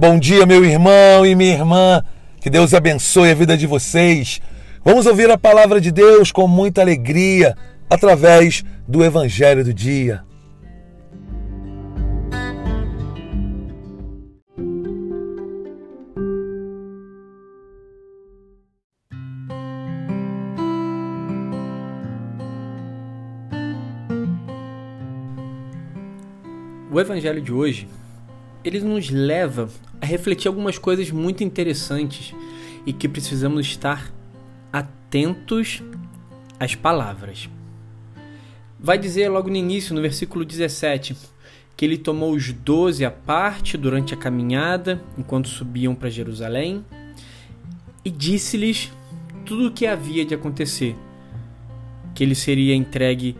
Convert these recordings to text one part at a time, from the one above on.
Bom dia, meu irmão e minha irmã. Que Deus abençoe a vida de vocês. Vamos ouvir a palavra de Deus com muita alegria através do Evangelho do Dia. O Evangelho de hoje ele nos leva a refletir algumas coisas muito interessantes e que precisamos estar atentos às palavras. Vai dizer logo no início, no versículo 17, que ele tomou os doze à parte durante a caminhada, enquanto subiam para Jerusalém, e disse-lhes tudo o que havia de acontecer: que ele seria entregue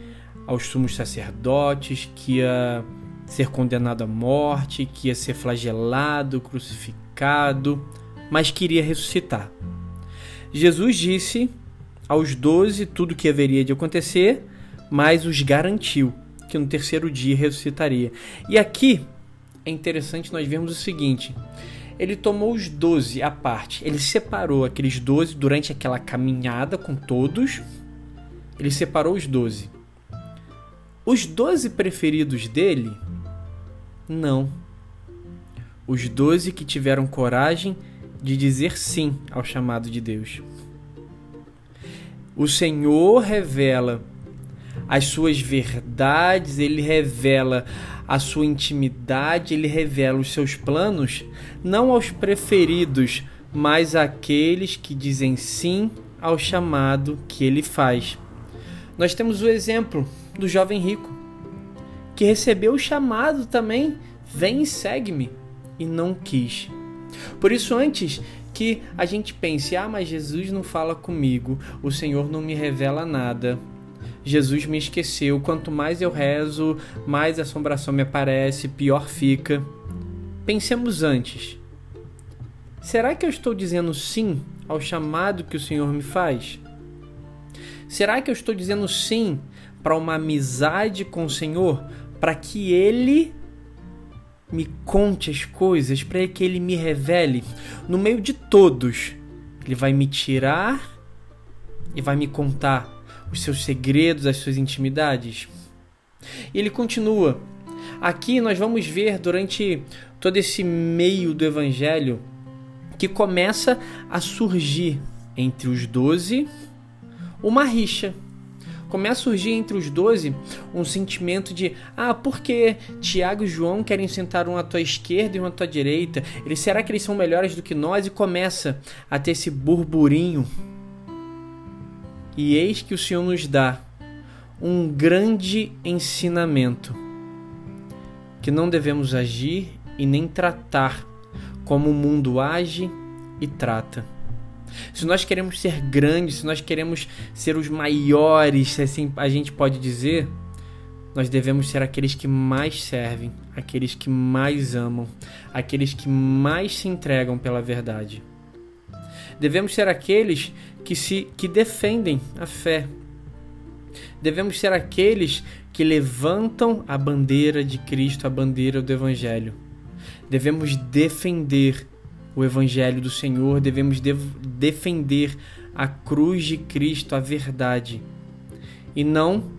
aos sumos sacerdotes, que ia ser condenado à morte, que ia ser flagelado, crucificado, mas queria ressuscitar. Jesus disse aos doze tudo o que haveria de acontecer, mas os garantiu que no terceiro dia ressuscitaria. E aqui é interessante nós vermos o seguinte: ele tomou os doze à parte, ele separou aqueles doze durante aquela caminhada com todos, ele separou os doze. Os doze preferidos dele não. Os doze que tiveram coragem de dizer sim ao chamado de Deus. O Senhor revela as suas verdades, ele revela a sua intimidade, ele revela os seus planos, não aos preferidos, mas àqueles que dizem sim ao chamado que ele faz. Nós temos o exemplo do jovem rico que recebeu o chamado também, vem e segue-me, e não quis. Por isso, antes que a gente pense, ah, mas Jesus não fala comigo, o Senhor não me revela nada. Jesus me esqueceu. Quanto mais eu rezo, mais assombração me aparece, pior fica. Pensemos antes. Será que eu estou dizendo sim ao chamado que o Senhor me faz? Será que eu estou dizendo sim para uma amizade com o Senhor, para que ele me conte as coisas, para que ele me revele no meio de todos. Ele vai me tirar e vai me contar os seus segredos, as suas intimidades. E ele continua. Aqui nós vamos ver durante todo esse meio do evangelho que começa a surgir entre os doze uma rixa começa a surgir entre os doze um sentimento de: ah, por que Tiago e João querem sentar um à tua esquerda e um à tua direita? Eles, será que eles são melhores do que nós? E começa a ter esse burburinho. E eis que o Senhor nos dá um grande ensinamento que não devemos agir e nem tratar como o mundo age e trata. Se nós queremos ser grandes, se nós queremos ser os maiores, assim a gente pode dizer, nós devemos ser aqueles que mais servem, aqueles que mais amam, aqueles que mais se entregam pela verdade. Devemos ser aqueles que se que defendem a fé. Devemos ser aqueles que levantam a bandeira de Cristo, a bandeira do evangelho. Devemos defender o Evangelho do Senhor, devemos de defender a cruz de Cristo, a verdade, e não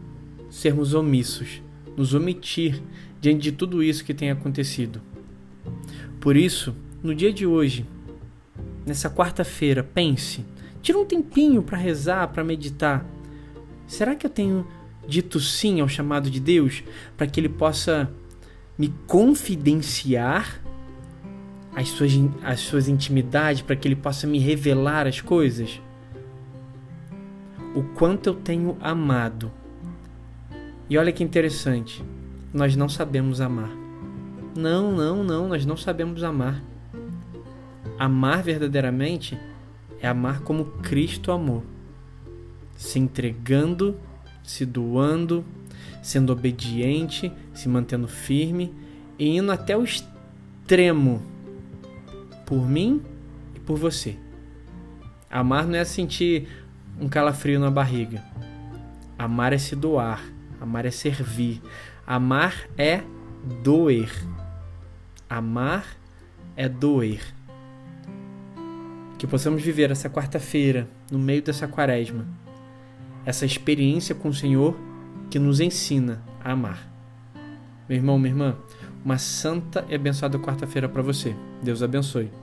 sermos omissos, nos omitir diante de tudo isso que tem acontecido. Por isso, no dia de hoje, nessa quarta-feira, pense, tira um tempinho para rezar, para meditar. Será que eu tenho dito sim ao chamado de Deus para que Ele possa me confidenciar as suas, as suas intimidades, para que Ele possa me revelar as coisas? O quanto eu tenho amado. E olha que interessante, nós não sabemos amar. Não, não, não, nós não sabemos amar. Amar verdadeiramente é amar como Cristo amou, se entregando, se doando, sendo obediente, se mantendo firme e indo até o extremo por mim e por você. Amar não é sentir um calafrio na barriga. Amar é se doar. Amar é servir. Amar é doer. Amar é doer. Que possamos viver essa quarta-feira, no meio dessa quaresma, essa experiência com o Senhor que nos ensina a amar. Meu irmão, minha irmã, uma santa e abençoada quarta-feira para você. Deus abençoe.